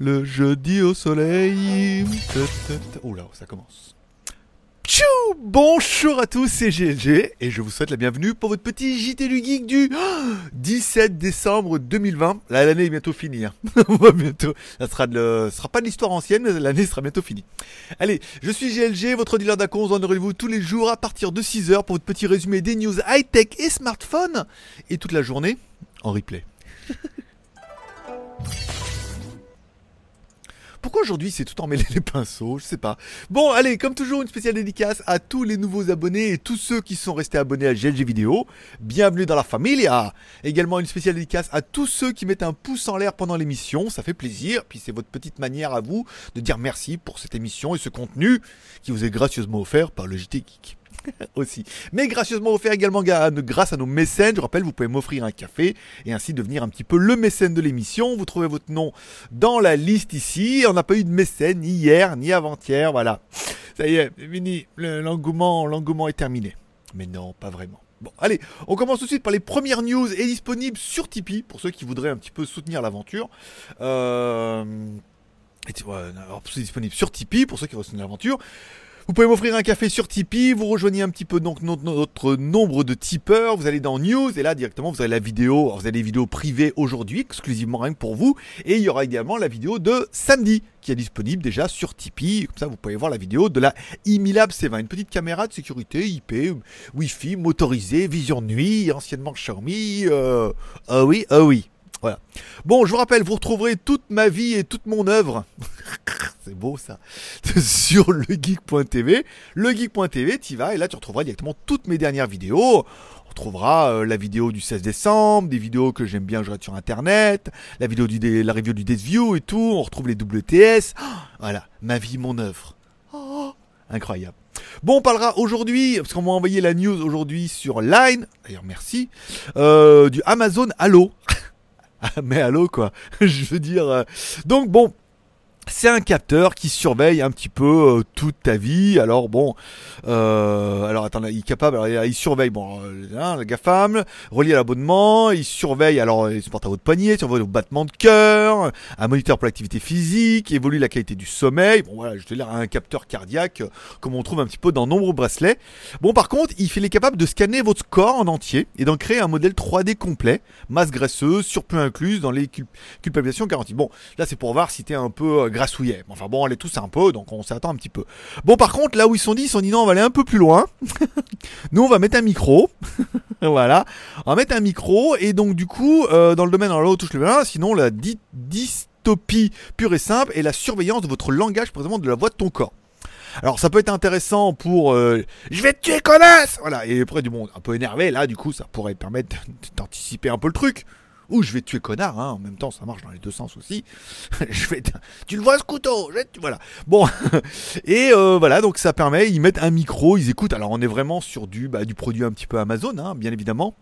Le jeudi au soleil. Oula, ça commence. Tchou Bonjour à tous, c'est GLG et je vous souhaite la bienvenue pour votre petit JT du Geek du 17 décembre 2020. Là, l'année est bientôt finie. Hein. On va bientôt. Ça sera, de sera pas de l'histoire ancienne, mais l'année sera bientôt finie. Allez, je suis GLG, votre dealer d'acons. On rendez-vous tous les jours à partir de 6h pour votre petit résumé des news high-tech et smartphone et toute la journée en replay. Pourquoi aujourd'hui c'est tout emmêlé les pinceaux? Je sais pas. Bon, allez, comme toujours, une spéciale dédicace à tous les nouveaux abonnés et tous ceux qui sont restés abonnés à GLG Vidéo. Bienvenue dans la familia Également une spéciale dédicace à tous ceux qui mettent un pouce en l'air pendant l'émission. Ça fait plaisir. Puis c'est votre petite manière à vous de dire merci pour cette émission et ce contenu qui vous est gracieusement offert par le JT Geek. aussi. Mais gracieusement offert également grâce à nos mécènes. Je rappelle, vous pouvez m'offrir un café et ainsi devenir un petit peu le mécène de l'émission. Vous trouvez votre nom dans la liste ici. On n'a pas eu de mécène ni hier ni avant-hier. Voilà. Ça y est, fini. L'engouement, l'engouement est terminé. Mais non, pas vraiment. Bon, allez, on commence tout de suite par les premières news et disponibles sur Tipeee pour ceux qui voudraient un petit peu soutenir l'aventure. Euh... c'est disponible sur Tipeee pour ceux qui voudraient soutenir l'aventure. Vous pouvez m'offrir un café sur Tipeee, vous rejoignez un petit peu donc notre, nombre de tipeurs, vous allez dans News et là directement vous avez la vidéo, vous avez des vidéos privées aujourd'hui exclusivement rien que pour vous et il y aura également la vidéo de samedi qui est disponible déjà sur Tipeee, comme ça vous pouvez voir la vidéo de la Imilab C20, une petite caméra de sécurité IP, Wi-Fi, motorisée, vision nuit, anciennement Xiaomi, euh, ah oui, ah oui. Voilà. Bon, je vous rappelle, vous retrouverez toute ma vie et toute mon œuvre. C'est beau ça. Sur legeek.tv. Legeek.tv, tu vas et là tu retrouveras directement toutes mes dernières vidéos. On retrouvera euh, la vidéo du 16 décembre, des vidéos que j'aime bien, je sur internet, la vidéo du la review du View et tout. On retrouve les WTS. voilà, ma vie, mon œuvre. Oh, incroyable. Bon, on parlera aujourd'hui, parce qu'on m'a envoyé la news aujourd'hui sur Line, d'ailleurs merci, euh, du Amazon Halo. Ah, mais allô quoi. Je veux dire. Euh, donc bon, c'est un capteur qui surveille un petit peu euh, toute ta vie. Alors bon, euh, alors attends, il est capable, alors, il surveille bon, euh, hein, le GAFAM, relié à l'abonnement, il surveille, alors il se porte à votre poignet, il surveille vos battements de cœur, un moniteur pour l'activité physique, évolue la qualité du sommeil. Bon voilà, je te dire un capteur cardiaque comme on trouve un petit peu dans nombreux bracelets. Bon par contre, il les capable de scanner votre corps en entier et d'en créer un modèle 3D complet, masse graisseuse, surplus inclus dans les culpabilisations garanties. Bon, là c'est pour voir si t'es un peu Enfin bon, on est tous un peu, donc on s'attend un petit peu. Bon, par contre, là où ils sont dit, ils sont dit non, on va aller un peu plus loin. Nous, on va mettre un micro. voilà. On va mettre un micro, et donc du coup, euh, dans le domaine dans touche le bien, sinon la dystopie pure et simple et la surveillance de votre langage, précisément de la voix de ton corps. Alors ça peut être intéressant pour euh, je vais te tuer connasse voilà et après du monde un peu énervé là du coup ça pourrait permettre d'anticiper un peu le truc ou je vais tuer connard, hein. en même temps ça marche dans les deux sens aussi. je vais, tu le vois ce couteau, voilà. Bon, et euh, voilà, donc ça permet, ils mettent un micro, ils écoutent. Alors on est vraiment sur du, bah, du produit un petit peu Amazon, hein, bien évidemment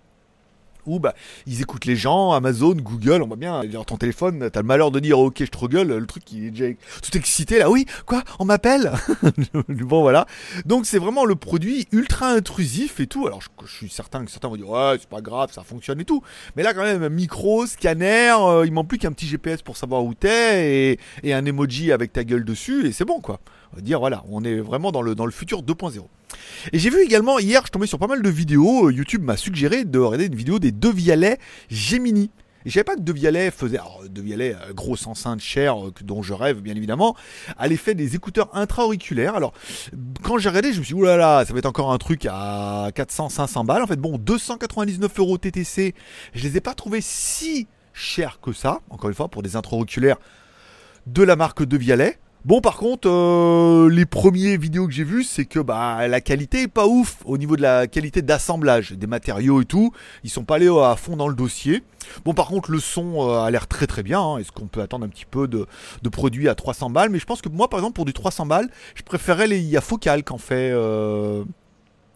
où bah, ils écoutent les gens, Amazon, Google, on voit bien, dans ton téléphone, t'as le malheur de dire ok je te gueule, le truc qui est déjà tout excité là, oui, quoi, on m'appelle Bon voilà, donc c'est vraiment le produit ultra intrusif et tout, alors je, suis certain que certains vont dire ouais c'est pas grave, ça fonctionne et tout, mais là quand même micro, scanner, euh, il manque plus qu'un petit GPS pour savoir où t'es et un emoji avec ta gueule dessus et c'est bon quoi. Dire voilà, on est vraiment dans le, dans le futur 2.0. Et j'ai vu également, hier, je tombais sur pas mal de vidéos. Euh, YouTube m'a suggéré de regarder une vidéo des deux Gemini. Et je savais pas que De Vialet faisait, alors De Vialet, euh, grosse enceinte chère, euh, dont je rêve bien évidemment, à l'effet des écouteurs intra-auriculaires. Alors, quand j'ai regardé, je me suis dit, oulala, ça va être encore un truc à 400, 500 balles. En fait, bon, 299 euros TTC, je les ai pas trouvés si chers que ça, encore une fois, pour des intra-auriculaires de la marque De Vialet. Bon, par contre, euh, les premiers vidéos que j'ai vues, c'est que bah la qualité est pas ouf au niveau de la qualité d'assemblage des matériaux et tout. Ils sont pas allés à fond dans le dossier. Bon, par contre, le son euh, a l'air très très bien. Hein. Est-ce qu'on peut attendre un petit peu de, produits à 300 balles? Mais je pense que moi, par exemple, pour du 300 balles, je préférais les IA focales qu'en fait. Euh,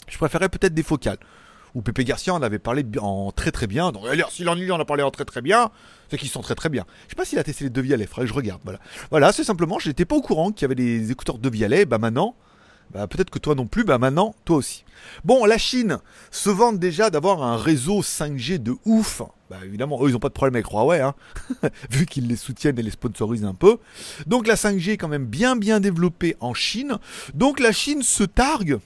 je préférais peut-être des focales où Pépé Garcia en avait parlé en très très bien. Donc, si l'ennui en a parlé en très très bien, c'est qu'ils sont très très bien. Je sais pas s'il a testé les deux Vialet, faudrait je regarde. Voilà, voilà c'est simplement, j'étais pas au courant qu'il y avait des écouteurs de Vialet. Bah maintenant, Bah, peut-être que toi non plus, bah maintenant, toi aussi. Bon, la Chine se vante déjà d'avoir un réseau 5G de ouf. Bah évidemment, eux, ils n'ont pas de problème avec Huawei, hein, vu qu'ils les soutiennent et les sponsorisent un peu. Donc la 5G est quand même bien bien développée en Chine. Donc la Chine se targue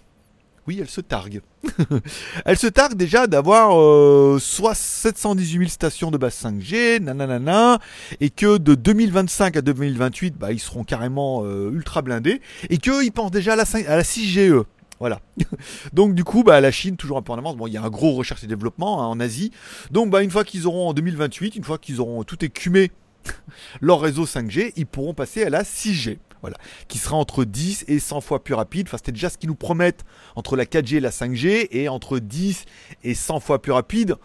oui, elle se targue. elle se targue déjà d'avoir euh, soit 718 000 stations de base 5G, nanana, et que de 2025 à 2028, bah, ils seront carrément euh, ultra blindés, et qu'ils pensent déjà à la, à la 6G. Voilà. Donc du coup, bah, la Chine toujours un peu en avance. Bon, il y a un gros recherche et développement hein, en Asie. Donc bah, une fois qu'ils auront en 2028, une fois qu'ils auront tout écumé leur réseau 5G, ils pourront passer à la 6G. Voilà, qui sera entre 10 et 100 fois plus rapide. Enfin, c'était déjà ce qu'ils nous promettent entre la 4G et la 5G, et entre 10 et 100 fois plus rapide.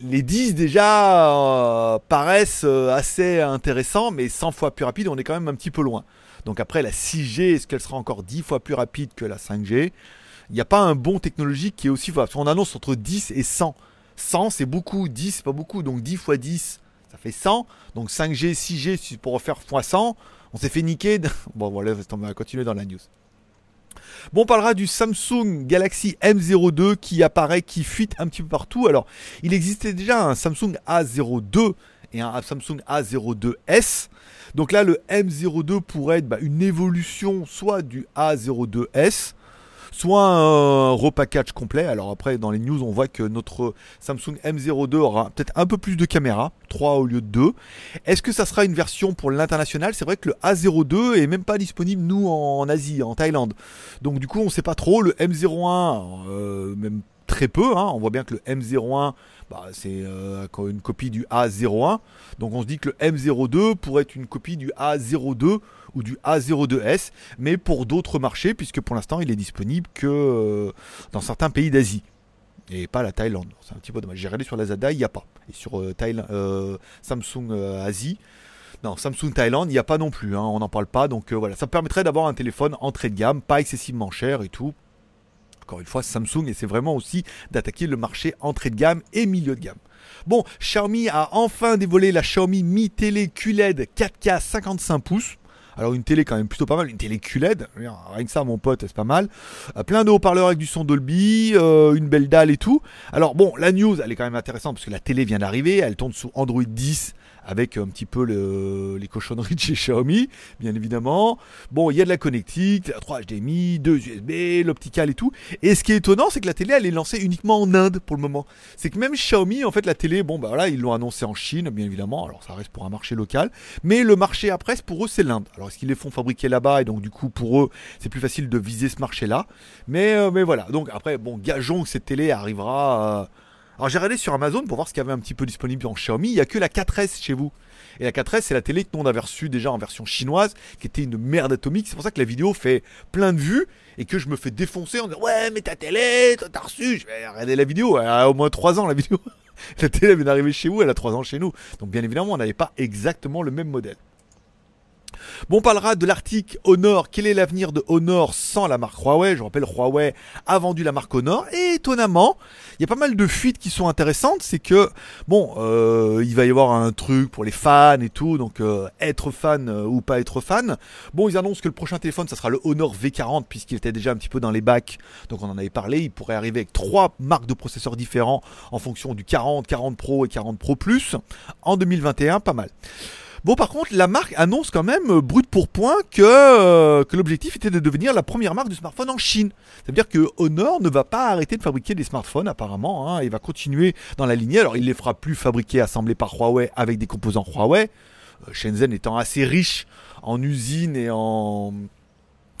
Les 10 déjà euh, paraissent euh, assez intéressants, mais 100 fois plus rapide, on est quand même un petit peu loin. Donc après, la 6G, est-ce qu'elle sera encore 10 fois plus rapide que la 5G Il n'y a pas un bon technologique qui est aussi... On annonce entre 10 et 100. 100, c'est beaucoup, 10, c'est pas beaucoup. Donc 10 fois 10, ça fait 100. Donc 5G, 6G, pour refaire x 100. On s'est fait niquer. Bon, voilà, on va continuer dans la news. Bon, on parlera du Samsung Galaxy M02 qui apparaît, qui fuite un petit peu partout. Alors, il existait déjà un Samsung A02 et un Samsung A02S. Donc là, le M02 pourrait être bah, une évolution soit du A02S, soit un repackage complet. Alors après, dans les news, on voit que notre Samsung M02 aura peut-être un peu plus de caméras, 3 au lieu de 2. Est-ce que ça sera une version pour l'international? C'est vrai que le A02 est même pas disponible nous en Asie, en Thaïlande. Donc du coup, on sait pas trop. Le M01, euh, même très peu. Hein. On voit bien que le M01, bah, c'est euh, une copie du A01. Donc on se dit que le M02 pourrait être une copie du A02 ou du A02S, mais pour d'autres marchés, puisque pour l'instant il est disponible que euh, dans certains pays d'Asie. Et pas la Thaïlande. C'est un petit peu dommage. J'ai regardé sur la Zada, il n'y a pas. Et sur euh, Samsung Asie, non, Samsung Thaïlande, il n'y a pas non plus. Hein. on n'en parle pas. Donc voilà, ça permettrait d'avoir un téléphone entrée de gamme, pas excessivement cher et tout encore une fois Samsung et c'est vraiment aussi d'attaquer le marché entrée de gamme et milieu de gamme. Bon, Xiaomi a enfin dévoilé la Xiaomi Mi Télé QLED 4K 55 pouces. Alors une télé quand même plutôt pas mal, une télé QLED, rien que ça mon pote, c'est pas mal. Euh, plein de haut-parleurs avec du son Dolby, euh, une belle dalle et tout. Alors bon, la news elle est quand même intéressante parce que la télé vient d'arriver, elle tourne sous Android 10 avec un petit peu les cochonneries de chez Xiaomi, bien évidemment. Bon, il y a de la connectique, la 3 HDMI, 2 USB, l'optical et tout. Et ce qui est étonnant, c'est que la télé, elle est lancée uniquement en Inde pour le moment. C'est que même Xiaomi, en fait, la télé, bon, bah voilà, ils l'ont annoncé en Chine, bien évidemment. Alors, ça reste pour un marché local. Mais le marché après, pour eux, c'est l'Inde. Alors, est-ce qu'ils les font fabriquer là-bas et donc, du coup, pour eux, c'est plus facile de viser ce marché-là? Mais, euh, mais voilà. Donc, après, bon, gageons que cette télé arrivera. Euh, alors j'ai regardé sur Amazon pour voir ce qu'il y avait un petit peu disponible en Xiaomi. Il n'y a que la 4S chez vous. Et la 4S, c'est la télé que nous on avait reçue déjà en version chinoise, qui était une merde atomique. C'est pour ça que la vidéo fait plein de vues et que je me fais défoncer en disant Ouais, mais ta télé, t'as reçu. Je vais regarder la vidéo. Elle a au moins 3 ans la vidéo. la télé vient d'arriver chez vous, elle a 3 ans chez nous. Donc bien évidemment, on n'avait pas exactement le même modèle. Bon, on parlera de l'article Honor. Quel est l'avenir de Honor sans la marque Huawei? Je rappelle, Huawei a vendu la marque Honor. Et étonnamment, il y a pas mal de fuites qui sont intéressantes. C'est que, bon, euh, il va y avoir un truc pour les fans et tout. Donc, euh, être fan euh, ou pas être fan. Bon, ils annoncent que le prochain téléphone, ça sera le Honor V40, puisqu'il était déjà un petit peu dans les bacs. Donc, on en avait parlé. Il pourrait arriver avec trois marques de processeurs différents en fonction du 40, 40 Pro et 40 Pro Plus en 2021. Pas mal. Bon, par contre, la marque annonce quand même, euh, brut pour point, que, euh, que l'objectif était de devenir la première marque de smartphone en Chine. C'est-à-dire que Honor ne va pas arrêter de fabriquer des smartphones, apparemment. Hein, il va continuer dans la lignée. Alors, il les fera plus fabriquer, assemblés par Huawei avec des composants Huawei. Euh, Shenzhen étant assez riche en usines et en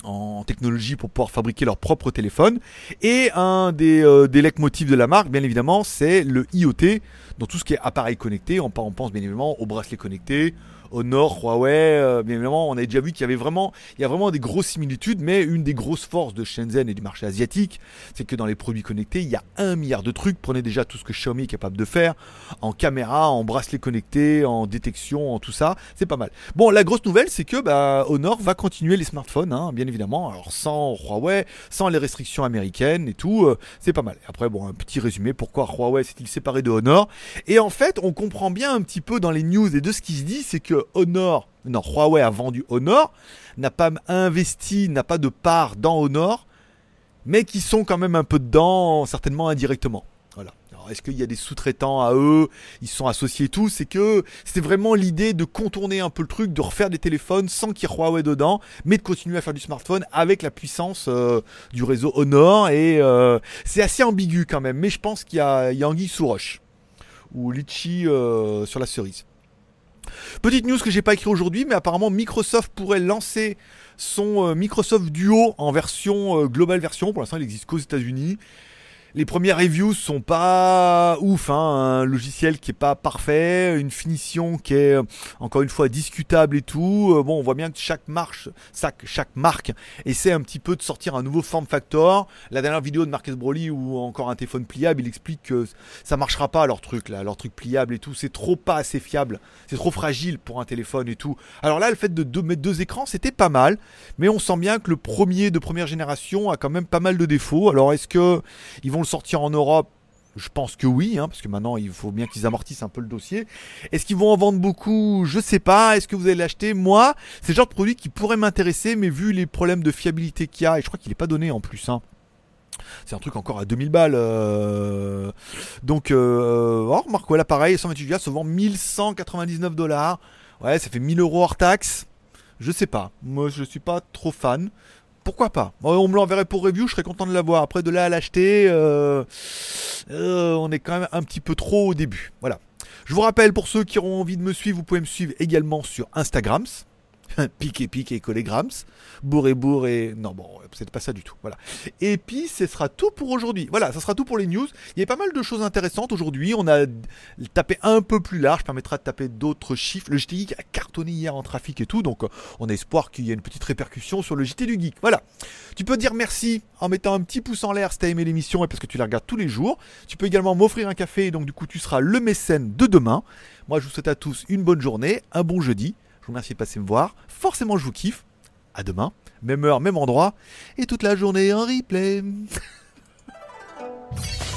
en technologie pour pouvoir fabriquer leur propre téléphone. Et un des, euh, des leitmotifs de la marque, bien évidemment, c'est le IoT. Dans tout ce qui est appareil connecté, on, pense bien évidemment aux bracelets connectés, au nord, Huawei, euh, bien évidemment, on a déjà vu qu'il y avait vraiment, il y a vraiment des grosses similitudes, mais une des grosses forces de Shenzhen et du marché asiatique, c'est que dans les produits connectés, il y a un milliard de trucs. Prenez déjà tout ce que Xiaomi est capable de faire en caméra, en bracelet connecté, en détection, en tout ça, c'est pas mal. Bon, la grosse nouvelle, c'est que bah, Honor va continuer les smartphones, hein, bien évidemment, alors sans Huawei, sans les restrictions américaines et tout, euh, c'est pas mal. Après, bon, un petit résumé, pourquoi Huawei s'est-il séparé de Honor? Et en fait, on comprend bien un petit peu dans les news et de ce qui se dit, c'est que Honor, non, Huawei a vendu Honor, n'a pas investi, n'a pas de part dans Honor, mais qui sont quand même un peu dedans, certainement indirectement. Voilà. Alors, est-ce qu'il y a des sous-traitants à eux? Ils sont associés et tout? C'est que c'était vraiment l'idée de contourner un peu le truc, de refaire des téléphones sans qu'il y ait Huawei dedans, mais de continuer à faire du smartphone avec la puissance euh, du réseau Honor. Et euh, c'est assez ambigu quand même, mais je pense qu'il y a, il y a Anguille sous roche ou litchi euh, sur la cerise. Petite news que j'ai pas écrit aujourd'hui, mais apparemment Microsoft pourrait lancer son euh, Microsoft Duo en version euh, global version. Pour l'instant, il existe qu'aux États-Unis. Les premières reviews sont pas ouf, hein, un logiciel qui est pas parfait, une finition qui est euh, encore une fois discutable et tout. Euh, bon, on voit bien que chaque marche, chaque, chaque marque essaie un petit peu de sortir un nouveau form factor. La dernière vidéo de Marcus Broly ou encore un téléphone pliable, il explique que ça marchera pas leur truc là, leur truc pliable et tout. C'est trop pas assez fiable, c'est trop fragile pour un téléphone et tout. Alors là, le fait de mettre deux écrans, c'était pas mal, mais on sent bien que le premier de première génération a quand même pas mal de défauts. Alors est-ce que ils vont le sortir en Europe je pense que oui, hein, parce que maintenant il faut bien qu'ils amortissent un peu le dossier. Est-ce qu'ils vont en vendre beaucoup? Je sais pas. Est-ce que vous allez l'acheter? Moi, c'est le genre de produit qui pourrait m'intéresser, mais vu les problèmes de fiabilité qu'il y a, et je crois qu'il est pas donné en plus. Hein. C'est un truc encore à 2000 balles. euh, Donc, euh... oh, remarque, ouais, là pareil, 128 Go se vend 1199 dollars. Ouais, ça fait 1000 euros hors taxe. Je sais pas. Moi, je suis pas trop fan. Pourquoi pas On me l'enverrait pour review, je serais content de l'avoir. Après, de là à l'acheter, euh, euh, on est quand même un petit peu trop au début. Voilà. Je vous rappelle, pour ceux qui auront envie de me suivre, vous pouvez me suivre également sur Instagrams. Pique et pique et collégrams. Bourre et bourre et... Non, bon, c'est pas ça du tout. Voilà. Et puis, ce sera tout pour aujourd'hui. Voilà, ça sera tout pour les news. Il y a pas mal de choses intéressantes aujourd'hui. On a tapé un peu plus large, permettra de taper d'autres chiffres. Le JT Geek a cartonné hier en trafic et tout, donc euh, on a espoir qu'il y ait une petite répercussion sur le JT du Geek. Voilà. Tu peux dire merci en mettant un petit pouce en l'air si t'as aimé l'émission et parce que tu la regardes tous les jours. Tu peux également m'offrir un café donc du coup tu seras le mécène de demain. Moi je vous souhaite à tous une bonne journée, un bon jeudi vous remercie de passer me voir. Forcément, je vous kiffe. À demain, même heure, même endroit, et toute la journée en replay.